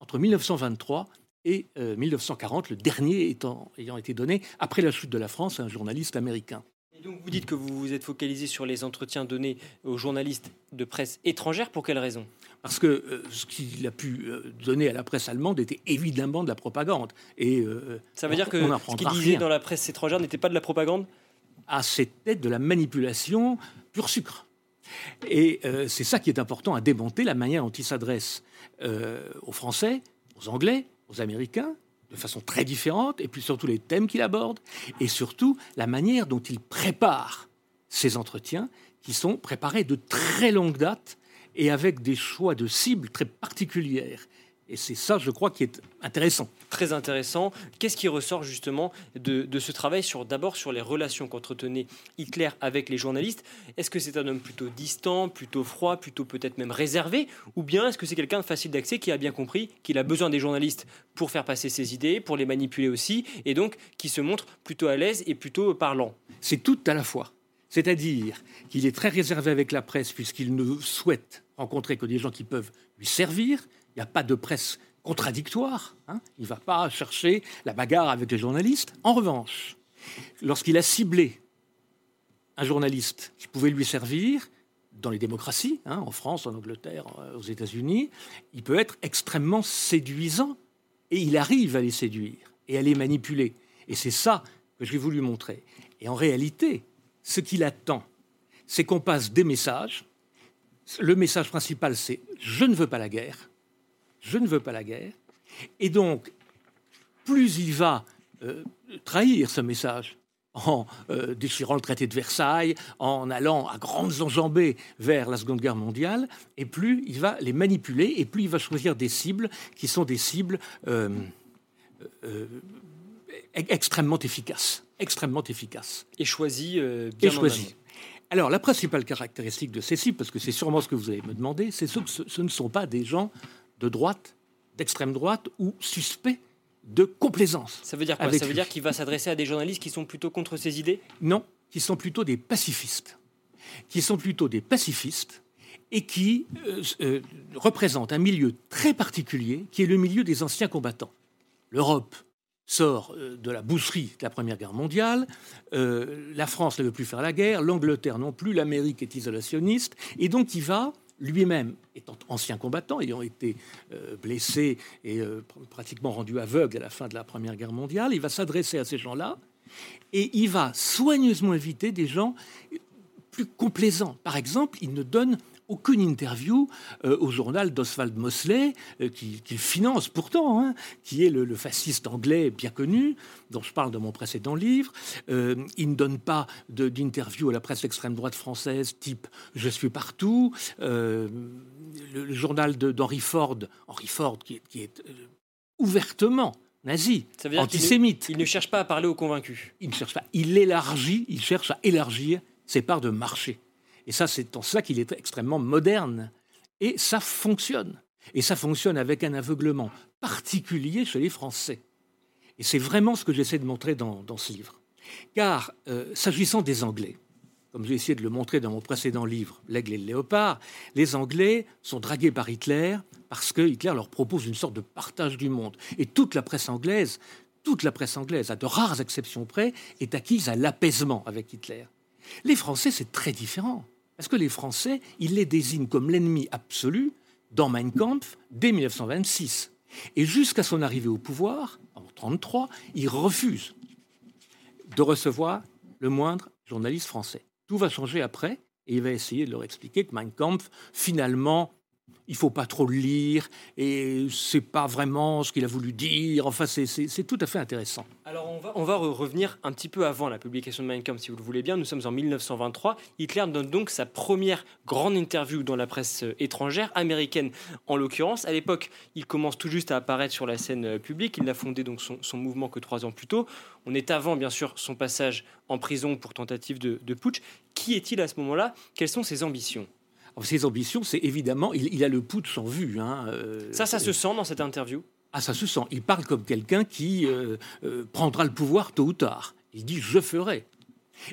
entre 1923 et 1940, euh, le dernier étant, ayant été donné après la chute de la France à un journaliste américain donc vous dites que vous vous êtes focalisé sur les entretiens donnés aux journalistes de presse étrangère. Pour quelle raison? Parce que euh, ce qu'il a pu euh, donner à la presse allemande était évidemment de la propagande. Et euh, ça veut dire que ce qu'il disait dans la presse étrangère n'était pas de la propagande? Ah, c'était de la manipulation pur sucre. Et c'est ça qui est important à démonter, la manière dont il s'adresse aux Français, aux Anglais, aux Américains, de façon très différente, et puis surtout les thèmes qu'il aborde, et surtout la manière dont il prépare ces entretiens, qui sont préparés de très longue date et avec des choix de cibles très particulières, Et c'est ça, je crois, qui est intéressant. Très intéressant. Qu'est-ce qui ressort justement de, ce travail sur d'abord sur les relations qu'entretenait Hitler avec les journalistes? Est-ce que c'est un homme plutôt distant, plutôt froid, plutôt peut-être même réservé? Ou bien est-ce que c'est quelqu'un de facile d'accès qui a bien compris qu'il a besoin des journalistes pour faire passer ses idées, pour les manipuler aussi, et donc qui se montre plutôt à l'aise et plutôt parlant? C'est tout à la fois. C'est-à-dire qu'il est très réservé avec la presse puisqu'il ne souhaite rencontrer que des gens qui peuvent lui servir, il n'y a pas de presse contradictoire. Hein. il ne va pas chercher la bagarre avec les journalistes. En revanche, lorsqu'il a ciblé un journaliste qui pouvait lui servir, dans les démocraties, hein, en France, en Angleterre, euh, aux États-Unis, il peut être extrêmement séduisant et il arrive à les séduire et à les manipuler. Et c'est ça que j'ai voulu montrer. Et en réalité, ce qu'il attend, c'est qu'on passe des messages. Le message principal, c'est je ne veux pas la guerre je ne veux pas la guerre. Et donc, plus il va euh, trahir ce message en euh, déchirant le traité de Versailles, en allant à grandes enjambées vers la Seconde Guerre mondiale, et plus il va les manipuler, et plus il va choisir des cibles qui sont des cibles euh, extrêmement efficaces. Extrêmement efficaces. Et choisi bien et. Alors, la principale caractéristique de ces cibles, parce que c'est sûrement ce que vous allez me demander, c'est que ce ne sont pas des gens de droite, d'extrême droite ou suspect de complaisance. Ça veut dire quoi? Ça veut dire qu'il va s'adresser à des journalistes qui sont plutôt contre ses idées? Non, qui sont plutôt des pacifistes. Qui sont plutôt des pacifistes et qui euh, euh, représentent un milieu très particulier qui est le milieu des anciens combattants. L'Europe sort euh, de la boucherie de la Première Guerre mondiale, la France ne veut plus faire la guerre, l'Angleterre non plus, l'Amérique est isolationniste, et donc il va lui-même étant ancien combattant, ayant été euh, blessé et euh, pratiquement rendu aveugle à la fin de la Première Guerre mondiale, il va s'adresser à ces gens-là et il va soigneusement éviter des gens plus complaisants. Par exemple, il ne donne aucune interview euh, au journal d'Oswald Mosley, euh, qu'il finance pourtant, hein, qui est le, fasciste anglais bien connu, dont je parle dans mon précédent livre. Euh, il ne donne pas d'interview à la presse extrême droite française, type Je suis partout. Le, journal d'Henry Ford, Henry Ford qui, qui est ouvertement nazi, Ça veut dire antisémite. Il ne, cherche pas à parler aux convaincus. Il ne cherche pas. Il élargit, il cherche à élargir ses parts de marché. Et ça, c'est en cela qu'il est extrêmement moderne. Et ça fonctionne. Et ça fonctionne avec un aveuglement particulier chez les Français. Et c'est vraiment ce que j'essaie de montrer dans, ce livre. Car, euh, s'agissant des Anglais, comme j'ai essayé de le montrer dans mon précédent livre, L'aigle et le léopard, les Anglais sont dragués par Hitler parce que Hitler leur propose une sorte de partage du monde. Et toute la presse anglaise, toute la presse anglaise, à de rares exceptions près, est acquise à l'apaisement avec Hitler. Les Français, c'est très différent. Parce que les Français, ils les désignent comme l'ennemi absolu dans Mein Kampf dès 1926. Et jusqu'à son arrivée au pouvoir, en 1933, il refuse de recevoir le moindre journaliste français. Tout va changer après, et il va essayer de leur expliquer que Mein Kampf, finalement, il faut pas trop le lire et c'est pas vraiment ce qu'il a voulu dire. Enfin, c'est tout à fait intéressant. Alors, on va, revenir un petit peu avant la publication de Mein Kampf, si vous le voulez bien. Nous sommes en 1923. Hitler donne donc sa première grande interview dans la presse euh, étrangère, américaine en l'occurrence. À l'époque, il commence tout juste à apparaître sur la scène euh, publique. Il n'a fondé donc son, mouvement que trois ans plus tôt. On est avant, bien sûr, son passage en prison pour tentative de putsch. Qui est-il à ce moment-là? Quelles sont ses ambitions? Ses ambitions, c'est évidemment, il, a le putsch en vue. Hein, euh, ça, ça se sent dans cette interview? Ah, ça se sent. Il parle comme quelqu'un qui euh, euh, prendra le pouvoir tôt ou tard. Il dit je ferai.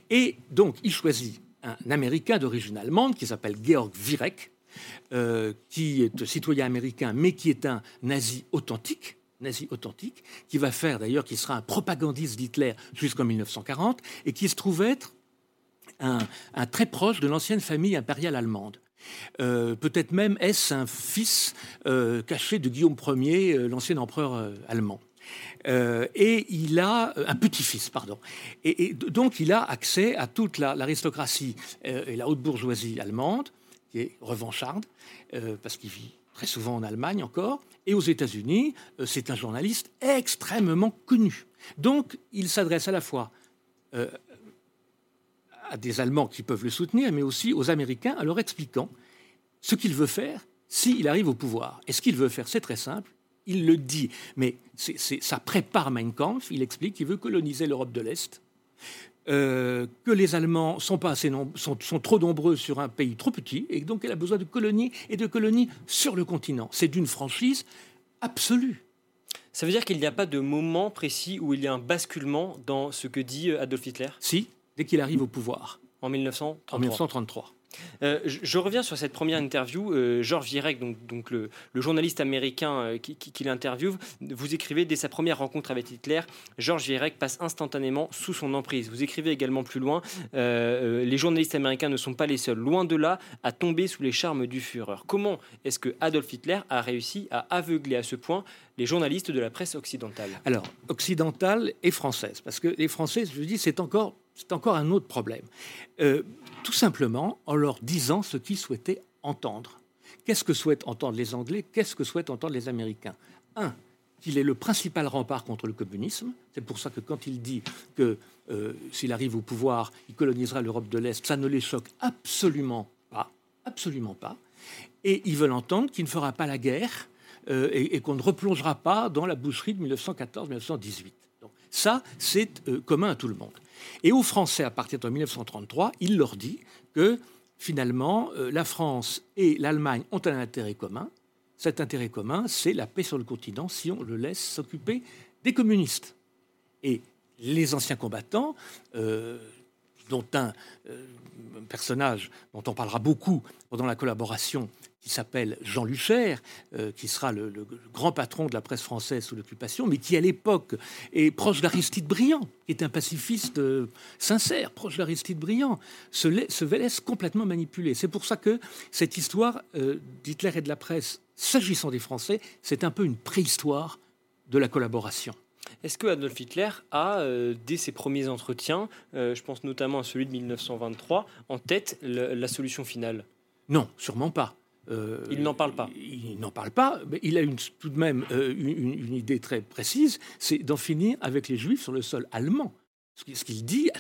Et donc, il choisit un Américain d'origine allemande qui s'appelle Georg Virek, qui est citoyen américain, mais qui est un nazi authentique nazi authentique, qui va faire d'ailleurs, qui sera un propagandiste d'Hitler jusqu'en 1940, et qui se trouve être un très proche de l'ancienne famille impériale allemande. Euh, peut-être même est-ce un fils euh, caché de Guillaume Ier, euh, l'ancien empereur allemand. et il a un petit-fils, pardon. Et, donc il a accès à toute l'aristocratie et la haute bourgeoisie allemande, qui est revancharde, parce qu'il vit très souvent en Allemagne encore, et aux États-Unis, c'est un journaliste extrêmement connu. Donc il s'adresse à la fois à des Allemands qui peuvent le soutenir, mais aussi aux Américains en leur expliquant ce qu'il veut faire s'il arrive au pouvoir. Et ce qu'il veut faire, c'est très simple. Il le dit, mais ça prépare Mein Kampf. Il explique qu'il veut coloniser l'Europe de l'Est. Euh, que les Allemands sont, pas assez sont, sont, trop nombreux sur un pays trop petit, et donc elle a besoin de colonies et de colonies sur le continent. C'est d'une franchise absolue. Ça veut dire qu'il n'y a pas de moment précis où il y a un basculement dans ce que dit euh, Adolf Hitler? Si, dès qu'il arrive au pouvoir. En 1933. En 1933. Euh, je, reviens sur cette première interview. Euh, Georges Virek, donc, le, journaliste américain euh, qui, l'interviewe, vous écrivez dès sa première rencontre avec Hitler, Georges Virek passe instantanément sous son emprise. Vous écrivez également plus loin, les journalistes américains ne sont pas les seuls, loin de là, à tomber sous les charmes du Führer. Comment est-ce que Adolf Hitler a réussi à aveugler à ce point les journalistes de la presse occidentale? Alors, occidentale et française, parce que les Français, je dis, c'est encore c'est encore un autre problème. Euh, tout simplement en leur disant ce qu'ils souhaitaient entendre. Qu'est-ce que souhaitent entendre les Anglais? Qu'est-ce que souhaitent entendre les Américains? Un, qu'il est le principal rempart contre le communisme. C'est pour ça que quand il dit que euh, s'il arrive au pouvoir, il colonisera l'Europe de l'Est, ça ne les choque absolument pas. Absolument pas. Et ils veulent entendre qu'il ne fera pas la guerre euh, et, qu'on ne replongera pas dans la boucherie de 1914-1918. Donc ça, c'est commun à tout le monde. Et aux Français, à partir de 1933, il leur dit que finalement, euh, la France et l'Allemagne ont un intérêt commun. Cet intérêt commun, c'est la paix sur le continent si on le laisse s'occuper des communistes. Et les anciens combattants, euh, dont un, euh, personnage dont on parlera beaucoup pendant la collaboration qui s'appelle Jean Lucher, euh, qui sera le, grand patron de la presse française sous l'occupation, mais qui à l'époque est proche d'Aristide Briand, qui est un pacifiste euh, sincère, proche d'Aristide Briand, se, se, laisse complètement manipuler. C'est pour ça que cette histoire euh, d'Hitler et de la presse, s'agissant des Français, c'est un peu une préhistoire de la collaboration. Est-ce que Adolf Hitler a, dès ses premiers entretiens, je pense notamment à celui de 1923, en tête la solution finale? Non, sûrement pas. Euh, il n'en parle pas. Il, n'en parle pas, mais il a une, tout de même euh, une, idée très précise, c'est d'en finir avec les Juifs sur le sol allemand. Ce qu'il dit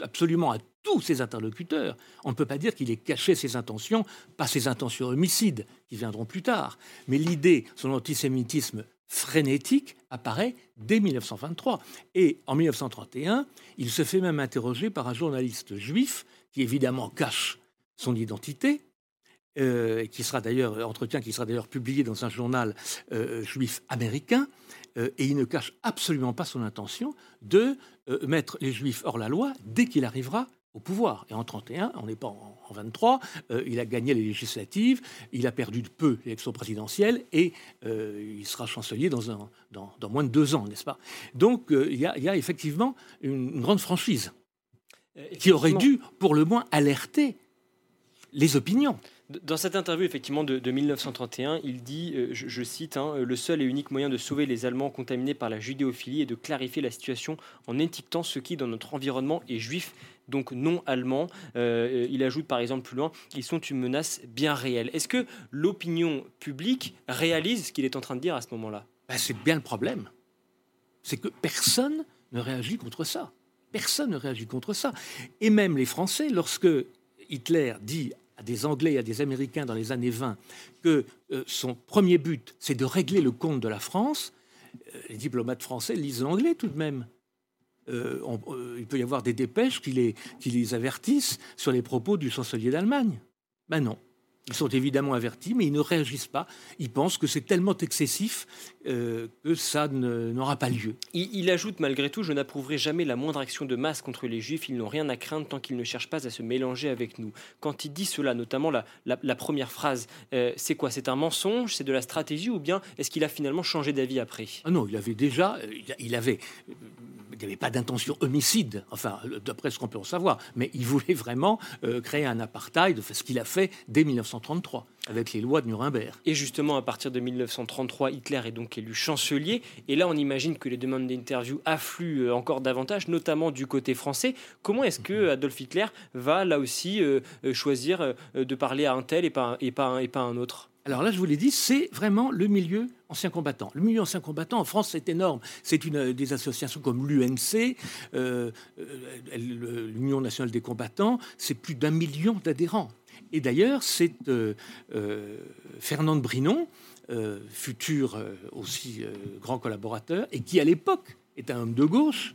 absolument à tous ses interlocuteurs. On ne peut pas dire qu'il ait caché ses intentions, pas ses intentions homicides, qui viendront plus tard. Mais l'idée, son antisémitisme frénétique, apparaît dès 1923. Et en 1931, il se fait même interroger par un journaliste juif qui évidemment cache son identité, euh, qui sera d'ailleurs entretien qui sera d'ailleurs publié dans un journal euh, juif américain, euh, et il ne cache absolument pas son intention de mettre les juifs hors la loi dès qu'il arrivera au pouvoir. Et en 31, on n'est pas en, 23, il a gagné les législatives, il a perdu de peu l'élection présidentielle et il sera chancelier dans, un, dans, moins de deux ans, n'est-ce pas? Donc il y, a effectivement une, une grande franchise qui aurait dû, pour le moins, alerter les opinions. Dans cette interview, effectivement, de, 1931, il dit, euh, je, cite, hein, Le seul et unique moyen de sauver les Allemands contaminés par la judéophilie est de clarifier la situation en étiquetant ce qui, dans notre environnement, est juif, donc non allemand. Euh, il ajoute, par exemple, plus loin, ils sont une menace bien réelle. Est-ce que l'opinion publique réalise ce qu'il est en train de dire à ce moment-là? Ben, C'est bien le problème. C'est que personne ne réagit contre ça. Personne ne réagit contre ça. Et même les Français, lorsque Hitler dit à des Anglais et à des Américains dans les années 20 que euh, son premier but, c'est de régler le compte de la France, euh, les diplomates français lisent l'anglais tout de même. Euh, il peut y avoir des dépêches qui les, qui les avertissent sur les propos du chancelier d'Allemagne. Ben non. Ils sont évidemment avertis, mais ils ne réagissent pas. Ils pensent que c'est tellement excessif euh, que ça n'aura pas lieu. Il, ajoute malgré tout, je n'approuverai jamais la moindre action de masse contre les juifs. Ils n'ont rien à craindre tant qu'ils ne cherchent pas à se mélanger avec nous. Quand il dit cela, notamment la, première phrase, euh, c'est quoi C'est un mensonge C'est de la stratégie Ou bien est-ce qu'il a finalement changé d'avis après? Ah non, il avait déjà, euh, il avait il n'y avait pas d'intention homicide, enfin, d'après ce qu'on peut en savoir, mais il voulait vraiment euh, créer un apartheid, ce qu'il a fait dès 1933, avec les lois de Nuremberg. Et justement, à partir de 1933, Hitler est donc élu chancelier, et là, on imagine que les demandes d'interview affluent euh, encore davantage, notamment du côté français. Comment est-ce que Adolf Hitler va, là aussi, euh, choisir de parler à un tel et pas, et pas, et pas un autre? Alors là, je vous l'ai dit, c'est vraiment le milieu ancien combattant. Le milieu ancien combattant en France, c'est énorme. C'est une euh, des associations comme l'UNC, euh, euh, l'Union nationale des combattants, c'est plus d'un million d'adhérents. Et d'ailleurs, c'est Fernand Brinon, futur aussi grand collaborateur, et qui à l'époque est un homme de gauche,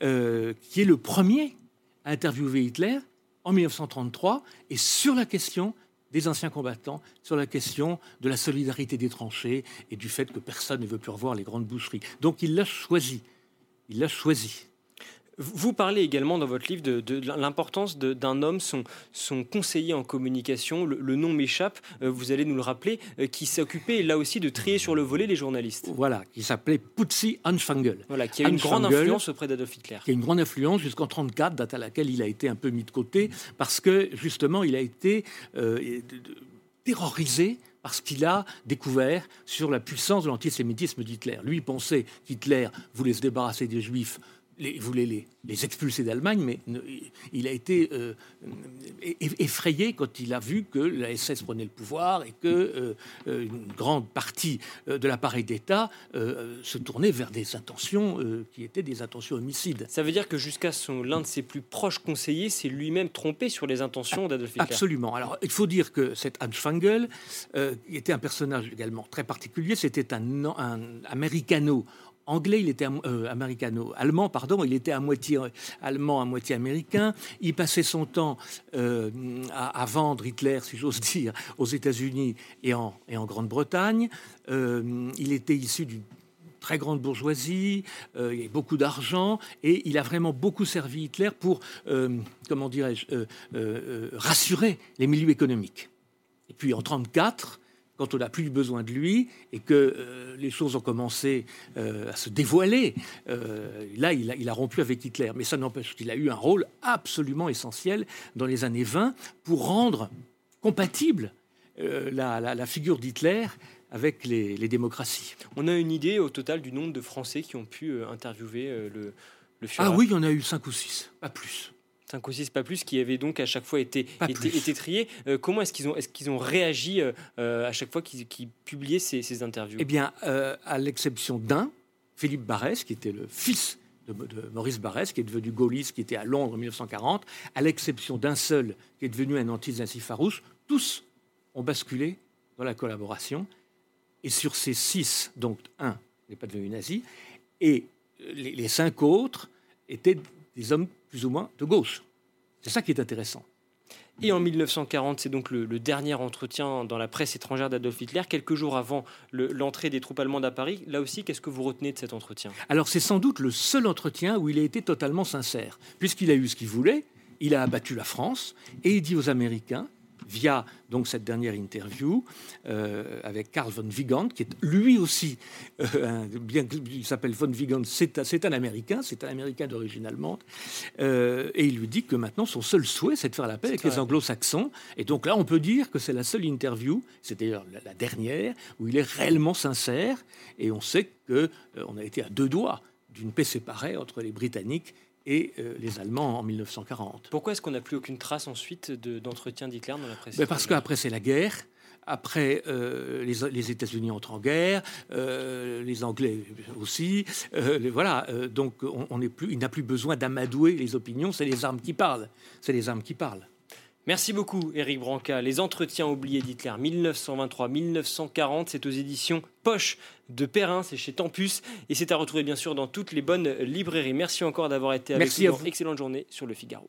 qui est le premier à interviewer Hitler en 1933 et sur la question des anciens combattants, sur la question de la solidarité des tranchées et du fait que personne ne veut plus revoir les grandes boucheries. Donc il l'a choisi. Il l'a choisi. Vous parlez également dans votre livre de, l'importance d'un homme, son, son, conseiller en communication, le, nom m'échappe, euh, vous allez nous le rappeler, euh, qui s'occupait là aussi de trier sur le volet les journalistes. Voilà, qui s'appelait Putzi Anfangel. Voilà, qui a une grande influence auprès d'Adolf Hitler. Qui a une grande influence jusqu'en 1934, date à laquelle il a été un peu mis de côté, parce que justement il a été euh, terrorisé parce qu'il a découvert sur la puissance de l'antisémitisme d'Hitler. Lui pensait qu'Hitler voulait se débarrasser des juifs il voulait les, les expulser d'Allemagne, mais il a été euh, effrayé quand il a vu que la SS prenait le pouvoir et que euh, euh, une grande partie de l'appareil d'État se tournait vers des intentions qui étaient des intentions homicides. Ça veut dire que jusqu'à l'un de ses plus proches conseillers s'est lui-même trompé sur les intentions d'Adolf Hitler. Absolument. Alors il faut dire que cet Hans Fangel était un personnage également très particulier. C'était un, un americano anglais, il était euh, américano, allemand, pardon, il était à moitié allemand, à moitié américain. Il passait son temps euh, à, vendre Hitler, si j'ose dire, aux États-Unis et en, et en Grande-Bretagne. Euh, il était issu d'une très grande bourgeoisie, il y avait beaucoup d'argent, et il a vraiment beaucoup servi Hitler pour, comment dirais-je, rassurer les milieux économiques. Et puis en 1934, quand on n'a plus besoin de lui et que euh, les choses ont commencé euh, à se dévoiler, euh, là, il a, rompu avec Hitler. Mais ça n'empêche qu'il a eu un rôle absolument essentiel dans les années 20 pour rendre compatible la, figure d'Hitler avec les, démocraties. On a une idée au total du nombre de Français qui ont pu interviewer le, le Ah oui, il y en a eu cinq ou six, pas plus. 5 ou 6, pas plus, qui avaient donc à chaque fois été, été, triés. Euh, comment est-ce qu'ils ont, est qu'ils ont réagi euh, euh, à chaque fois qu'ils publiaient ces, interviews? Eh bien, à l'exception d'un, Philippe Barès, qui était le fils de, Maurice Barès, qui est devenu gaulliste, qui était à Londres en 1940, à l'exception d'un seul, qui est devenu un anti-nazi farouche, tous ont basculé dans la collaboration. Et sur ces six, donc un n'est pas devenu nazi, et les, les cinq autres étaient des hommes plus ou moins de gauche. C'est ça qui est intéressant. Et en 1940, c'est donc le, dernier entretien dans la presse étrangère d'Adolf Hitler, quelques jours avant l'entrée des troupes allemandes à Paris. Là aussi, qu'est-ce que vous retenez de cet entretien? Alors c'est sans doute le seul entretien où il a été totalement sincère, puisqu'il a eu ce qu'il voulait, il a abattu la France, et il dit aux Américains, via donc cette dernière interview euh, avec Karl von Wigand, qui est lui aussi, euh, bien qu'il s'appelle von Wigand, c'est un Américain, c'est un Américain d'origine allemande, euh, et il lui dit que maintenant son seul souhait, c'est de faire la paix avec les Anglo-Saxons. Et donc là, on peut dire que c'est la seule interview, c'est d'ailleurs la, dernière, où il est réellement sincère, et on sait que on a été à deux doigts d'une paix séparée entre les Britanniques et euh, les Allemands en 1940. Pourquoi est-ce qu'on n'a plus aucune trace ensuite d'entretien d'Hitler dans la presse ben Parce qu'après, c'est la guerre. Après, euh, les, États-Unis entrent en guerre, euh, les Anglais aussi. voilà, donc on, on plus, il n'a plus besoin d'amadouer les opinions. C'est les armes qui parlent. C'est les armes qui parlent. Merci beaucoup, Éric Branca. Les entretiens oubliés d'Hitler 1923-1940, c'est aux éditions Poche de Perrin, c'est chez Tempus et c'est à retrouver bien sûr dans toutes les bonnes librairies. Merci encore d'avoir été avec nous. Excellente journée sur le Figaro.